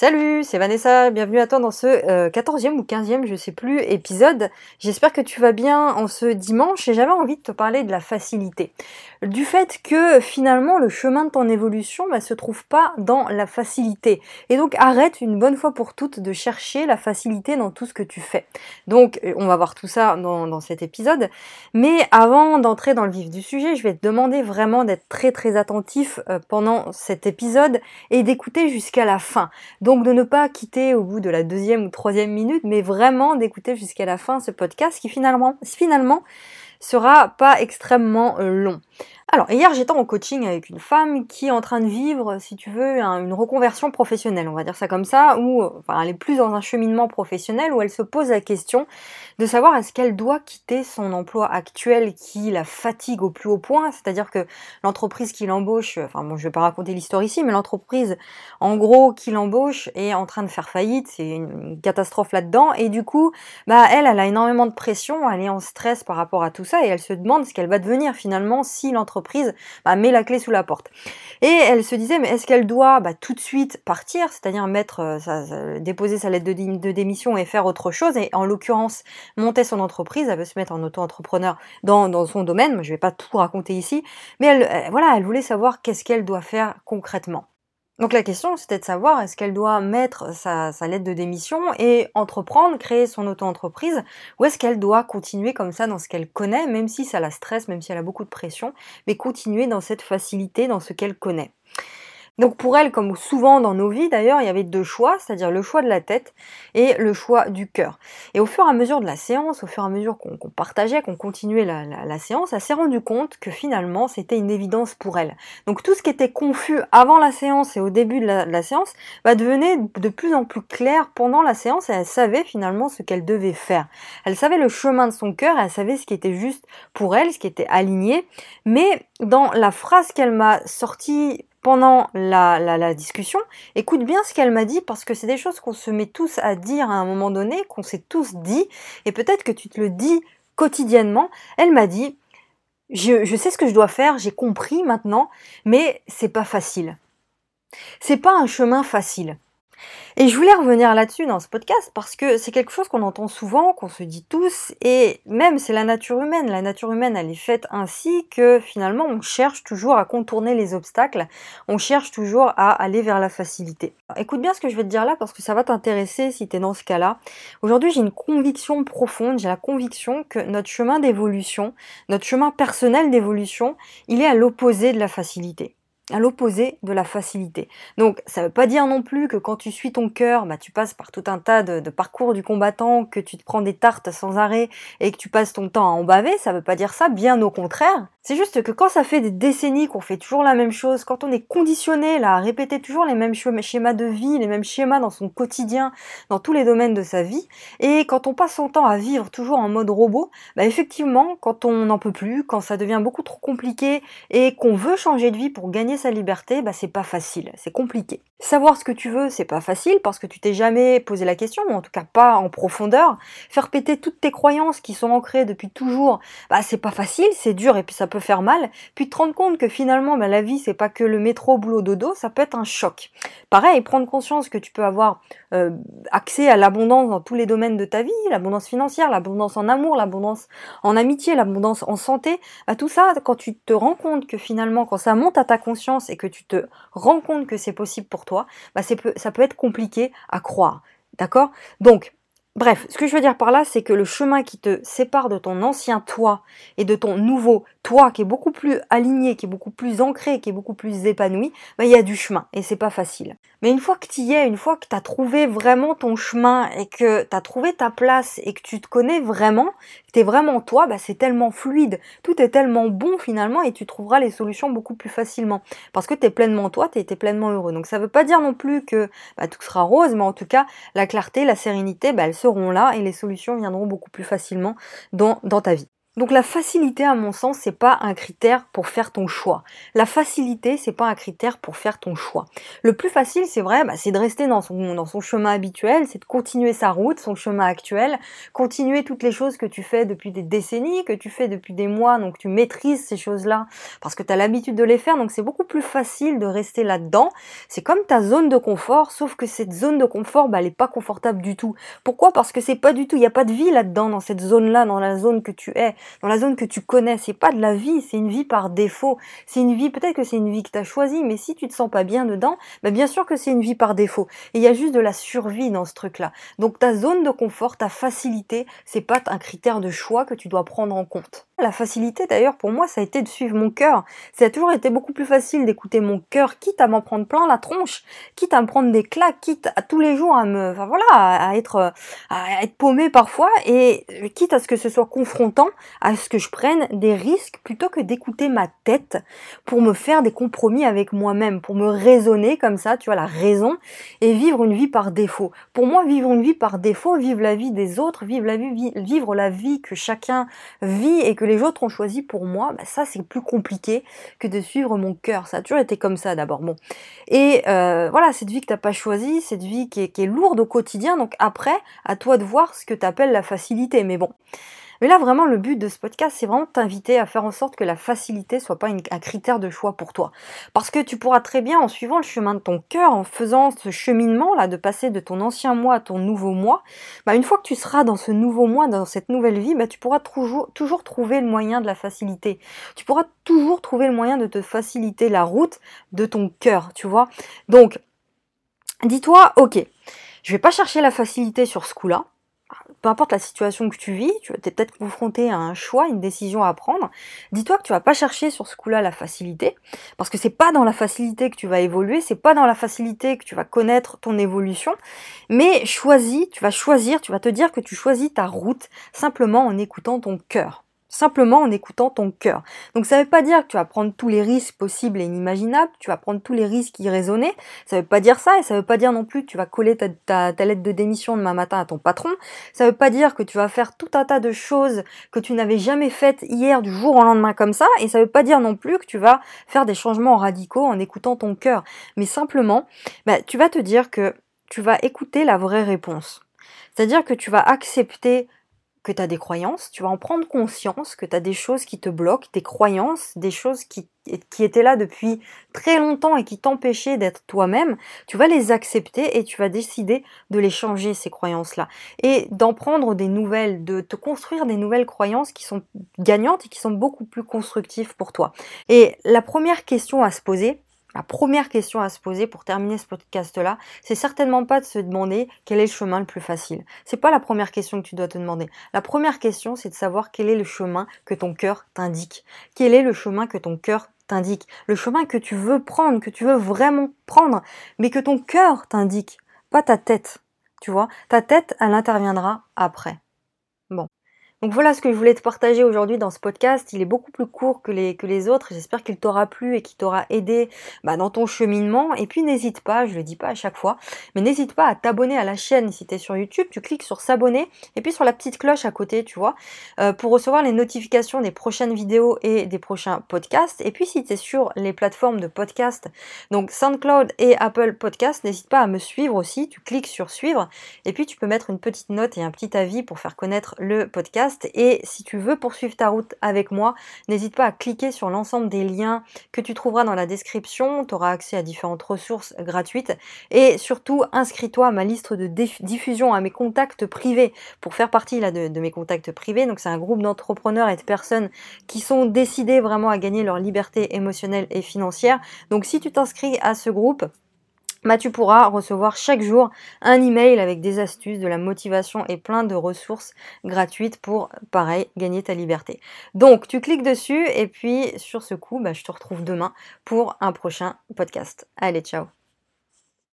Salut, c'est Vanessa, bienvenue à toi dans ce 14e euh, ou 15e, je sais plus, épisode. J'espère que tu vas bien en ce dimanche et j'avais envie de te parler de la facilité. Du fait que finalement le chemin de ton évolution ne bah, se trouve pas dans la facilité. Et donc arrête une bonne fois pour toutes de chercher la facilité dans tout ce que tu fais. Donc euh, on va voir tout ça dans, cet épisode. Mais avant d'entrer dans le vif du sujet, je vais te demander vraiment d'être très très attentif euh, pendant cet épisode et d'écouter jusqu'à la fin. De ne pas quitter au bout de la deuxième ou troisième minute, mais vraiment d'écouter jusqu'à la fin ce podcast qui finalement, finalement sera pas extrêmement long. Alors, hier, j'étais en coaching avec une femme qui est en train de vivre, si tu veux, une reconversion professionnelle, on va dire ça comme ça, où enfin, elle est plus dans un cheminement professionnel où elle se pose la question de savoir est-ce qu'elle doit quitter son emploi actuel qui la fatigue au plus haut point, c'est-à-dire que l'entreprise qui l'embauche, enfin bon, je vais pas raconter l'histoire ici, mais l'entreprise, en gros, qui l'embauche est en train de faire faillite, c'est une catastrophe là-dedans, et du coup, bah elle, elle a énormément de pression, elle est en stress par rapport à tout ça, et elle se demande ce qu'elle va devenir finalement si l'entreprise bah, met la clé sous la porte. Et elle se disait, mais est-ce qu'elle doit bah, tout de suite partir, c'est-à-dire mettre, euh, déposer sa lettre de, démission et faire autre chose, et en l'occurrence monter son entreprise, elle veut se mettre en auto-entrepreneur dans, dans, son domaine, je vais pas tout raconter ici, mais elle, voilà, elle voulait savoir qu'est-ce qu'elle doit faire concrètement. Donc la question, c'était de savoir est-ce qu'elle doit mettre sa, lettre de démission et entreprendre, créer son auto-entreprise, ou est-ce qu'elle doit continuer comme ça dans ce qu'elle connaît, même si ça la stresse, même si elle a beaucoup de pression, mais continuer dans cette facilité, dans ce qu'elle connaît? Donc pour elle, comme souvent dans nos vies d'ailleurs, il y avait deux choix, c'est-à-dire le choix de la tête et le choix du cœur. Et au fur et à mesure de la séance, au fur et à mesure qu'on partageait, qu'on continuait la, séance, elle s'est rendue compte que finalement c'était une évidence pour elle. Donc tout ce qui était confus avant la séance et au début de la, séance va devenir de plus en plus clair pendant la séance et elle savait finalement ce qu'elle devait faire. Elle savait le chemin de son cœur, elle savait ce qui était juste pour elle, ce qui était aligné, mais dans la phrase qu'elle m'a sortie pendant la, discussion, écoute bien ce qu'elle m'a dit parce que c'est des choses qu'on se met tous à dire à un moment donné, qu'on s'est tous dit, et peut-être que tu te le dis quotidiennement. Elle m'a dit, je, je sais ce que je dois faire, j'ai compris maintenant, mais c'est pas facile. C'est pas un chemin facile. Et je voulais revenir là-dessus dans ce podcast parce que c'est quelque chose qu'on entend souvent, qu'on se dit tous, et même c'est la nature humaine. La nature humaine, elle est faite ainsi que finalement on cherche toujours à contourner les obstacles, on cherche toujours à aller vers la facilité. Écoute bien ce que je vais te dire là parce que ça va t'intéresser si tu es dans ce cas-là. Aujourd'hui, j'ai une conviction profonde, j'ai la conviction que notre chemin d'évolution, notre chemin personnel d'évolution, il est à l'opposé de la facilité à l'opposé de la facilité. Donc ça ne veut pas dire non plus que quand tu suis ton cœur, bah, tu passes par tout un tas de, parcours du combattant, que tu te prends des tartes sans arrêt et que tu passes ton temps à en baver, ça veut pas dire ça, bien au contraire. C'est juste que quand ça fait des décennies qu'on fait toujours la même chose, quand on est conditionné là, à répéter toujours les mêmes schémas de vie, les mêmes schémas dans son quotidien, dans tous les domaines de sa vie, et quand on passe son temps à vivre toujours en mode robot, bah effectivement, quand on n'en peut plus, quand ça devient beaucoup trop compliqué et qu'on veut changer de vie pour gagner sa liberté, bah c'est pas facile, c'est compliqué. Savoir ce que tu veux, c'est pas facile parce que tu t'es jamais posé la question, ou en tout cas pas en profondeur. Faire péter toutes tes croyances qui sont ancrées depuis toujours, bah c'est pas facile, c'est dur et puis ça peut faire mal. Puis te rendre compte que finalement, bah, la vie c'est pas que le métro, boulot, dodo, ça peut être un choc. Pareil, prendre conscience que tu peux avoir euh, accès à l'abondance dans tous les domaines de ta vie, l'abondance financière, l'abondance en amour, l'abondance en amitié, l'abondance en santé, bah, tout ça, quand tu te rends compte que finalement, quand ça monte à ta conscience et que tu te rends compte que c'est possible pour toi, bah ça peut être compliqué à croire. D'accord? Donc, Bref, ce que je veux dire par là, c'est que le chemin qui te sépare de ton ancien toi et de ton nouveau toi, qui est beaucoup plus aligné, qui est beaucoup plus ancré, qui est beaucoup plus épanoui, bah, il y a du chemin et c'est pas facile. Mais une fois que tu y es, une fois que tu as trouvé vraiment ton chemin et que tu as trouvé ta place et que tu te connais vraiment, que tu es vraiment toi, bah, c'est tellement fluide, tout est tellement bon finalement et tu trouveras les solutions beaucoup plus facilement. Parce que tu es pleinement toi, tu es, pleinement heureux. Donc ça veut pas dire non plus que bah, tout sera rose, mais en tout cas, la clarté, la sérénité, bah, elles seront là et les solutions viendront beaucoup plus facilement dans, dans ta vie. Donc la facilité, à mon sens, c'est pas un critère pour faire ton choix. La facilité, c'est pas un critère pour faire ton choix. Le plus facile, c'est vrai, bah, c'est de rester dans son, dans son chemin habituel, c'est de continuer sa route, son chemin actuel, continuer toutes les choses que tu fais depuis des décennies, que tu fais depuis des mois, donc tu maîtrises ces choses-là parce que tu as l'habitude de les faire, donc c'est beaucoup plus facile de rester là-dedans. C'est comme ta zone de confort, sauf que cette zone de confort, bah, elle est pas confortable du tout. Pourquoi? Parce que c'est pas du tout, il n'y a pas de vie là-dedans, dans cette zone-là, dans la zone que tu es dans la zone que tu connais. C'est pas de la vie, c'est une vie par défaut. C'est une vie, peut-être que c'est une vie que tu as choisie, mais si tu te sens pas bien dedans, bah bien sûr que c'est une vie par défaut. Et il y a juste de la survie dans ce truc-là. Donc ta zone de confort, ta facilité, c'est pas un critère de choix que tu dois prendre en compte. La facilité d'ailleurs pour moi ça a été de suivre mon cœur. Ça a toujours été beaucoup plus facile d'écouter mon cœur, quitte à m'en prendre plein la tronche, quitte à me prendre des claques, quitte à tous les jours à me, enfin voilà, à être, à être paumé parfois et quitte à ce que ce soit confrontant, à ce que je prenne des risques plutôt que d'écouter ma tête pour me faire des compromis avec moi-même, pour me raisonner comme ça, tu vois, la raison et vivre une vie par défaut. Pour moi, vivre une vie par défaut, vivre la vie des autres, la vie, vivre la vie que chacun vit et que les autres ont choisi pour moi, bah ça c'est plus compliqué que de suivre mon cœur. Ça a toujours été comme ça d'abord. Bon. Et euh, voilà, cette vie que t'as pas choisie, cette vie qui est, qui est lourde au quotidien, donc après, à toi de voir ce que tu appelles la facilité. Mais bon. Mais là, vraiment, le but de ce podcast, c'est vraiment t'inviter à faire en sorte que la facilité soit pas un critère de choix pour toi. Parce que tu pourras très bien, en suivant le chemin de ton cœur, en faisant ce cheminement-là, de passer de ton ancien moi à ton nouveau moi, bah, une fois que tu seras dans ce nouveau moi, dans cette nouvelle vie, bah, tu pourras toujours, toujours trouver le moyen de la facilité. Tu pourras toujours trouver le moyen de te faciliter la route de ton cœur, tu vois. Donc, dis-toi, ok, je vais pas chercher la facilité sur ce coup-là peu importe la situation que tu vis, tu es peut-être confronté à un choix, une décision à prendre. Dis-toi que tu vas pas chercher sur ce coup-là la facilité, parce que c'est pas dans la facilité que tu vas évoluer, c'est pas dans la facilité que tu vas connaître ton évolution, mais choisis, tu vas choisir, tu vas te dire que tu choisis ta route simplement en écoutant ton cœur simplement en écoutant ton cœur. Donc ça ne veut pas dire que tu vas prendre tous les risques possibles et inimaginables, tu vas prendre tous les risques irraisonnés, ça ne veut pas dire ça, et ça ne veut pas dire non plus que tu vas coller ta, lettre de démission demain matin à ton patron, ça ne veut pas dire que tu vas faire tout un tas de choses que tu n'avais jamais faites hier du jour au lendemain comme ça, et ça ne veut pas dire non plus que tu vas faire des changements radicaux en écoutant ton cœur, mais simplement, bah, tu vas te dire que tu vas écouter la vraie réponse. C'est-à-dire que tu vas accepter que tu as des croyances, tu vas en prendre conscience que tu as des choses qui te bloquent, des croyances, des choses qui, qui étaient là depuis très longtemps et qui t'empêchaient d'être toi-même, tu vas les accepter et tu vas décider de les changer, ces croyances-là. Et d'en prendre des nouvelles, de te construire des nouvelles croyances qui sont gagnantes et qui sont beaucoup plus constructives pour toi. Et la première question à se poser, la première question à se poser pour terminer ce podcast-là, c'est certainement pas de se demander quel est le chemin le plus facile. C'est pas la première question que tu dois te demander. La première question, c'est de savoir quel est le chemin que ton cœur t'indique. Quel est le chemin que ton cœur t'indique? Le chemin que tu veux prendre, que tu veux vraiment prendre, mais que ton cœur t'indique, pas ta tête. Tu vois, ta tête, elle interviendra après. Bon. Donc voilà ce que je voulais te partager aujourd'hui dans ce podcast. Il est beaucoup plus court que les, autres. J'espère qu'il t'aura plu et qu'il t'aura aidé bah, dans ton cheminement. Et puis n'hésite pas, je le dis pas à chaque fois, mais n'hésite pas à t'abonner à la chaîne si tu es sur YouTube. Tu cliques sur s'abonner et puis sur la petite cloche à côté, tu vois, euh, pour recevoir les notifications des prochaines vidéos et des prochains podcasts. Et puis si tu es sur les plateformes de podcast, donc SoundCloud et Apple Podcast, n'hésite pas à me suivre aussi. Tu cliques sur suivre et puis tu peux mettre une petite note et un petit avis pour faire connaître le podcast et si tu veux poursuivre ta route avec moi, n'hésite pas à cliquer sur l'ensemble des liens que tu trouveras dans la description. Tu auras accès à différentes ressources gratuites. Et surtout, inscris-toi à ma liste de diffusion, à mes contacts privés pour faire partie de, de mes contacts privés. Donc c'est un groupe d'entrepreneurs et de personnes qui sont décidés vraiment à gagner leur liberté émotionnelle et financière. Donc si tu t'inscris à ce groupe, tu pourras recevoir chaque jour un email avec des astuces, de la motivation et plein de ressources gratuites pour, pareil, gagner ta liberté. Donc, tu cliques dessus et puis sur ce coup, bah, je te retrouve demain pour un prochain podcast. Allez, ciao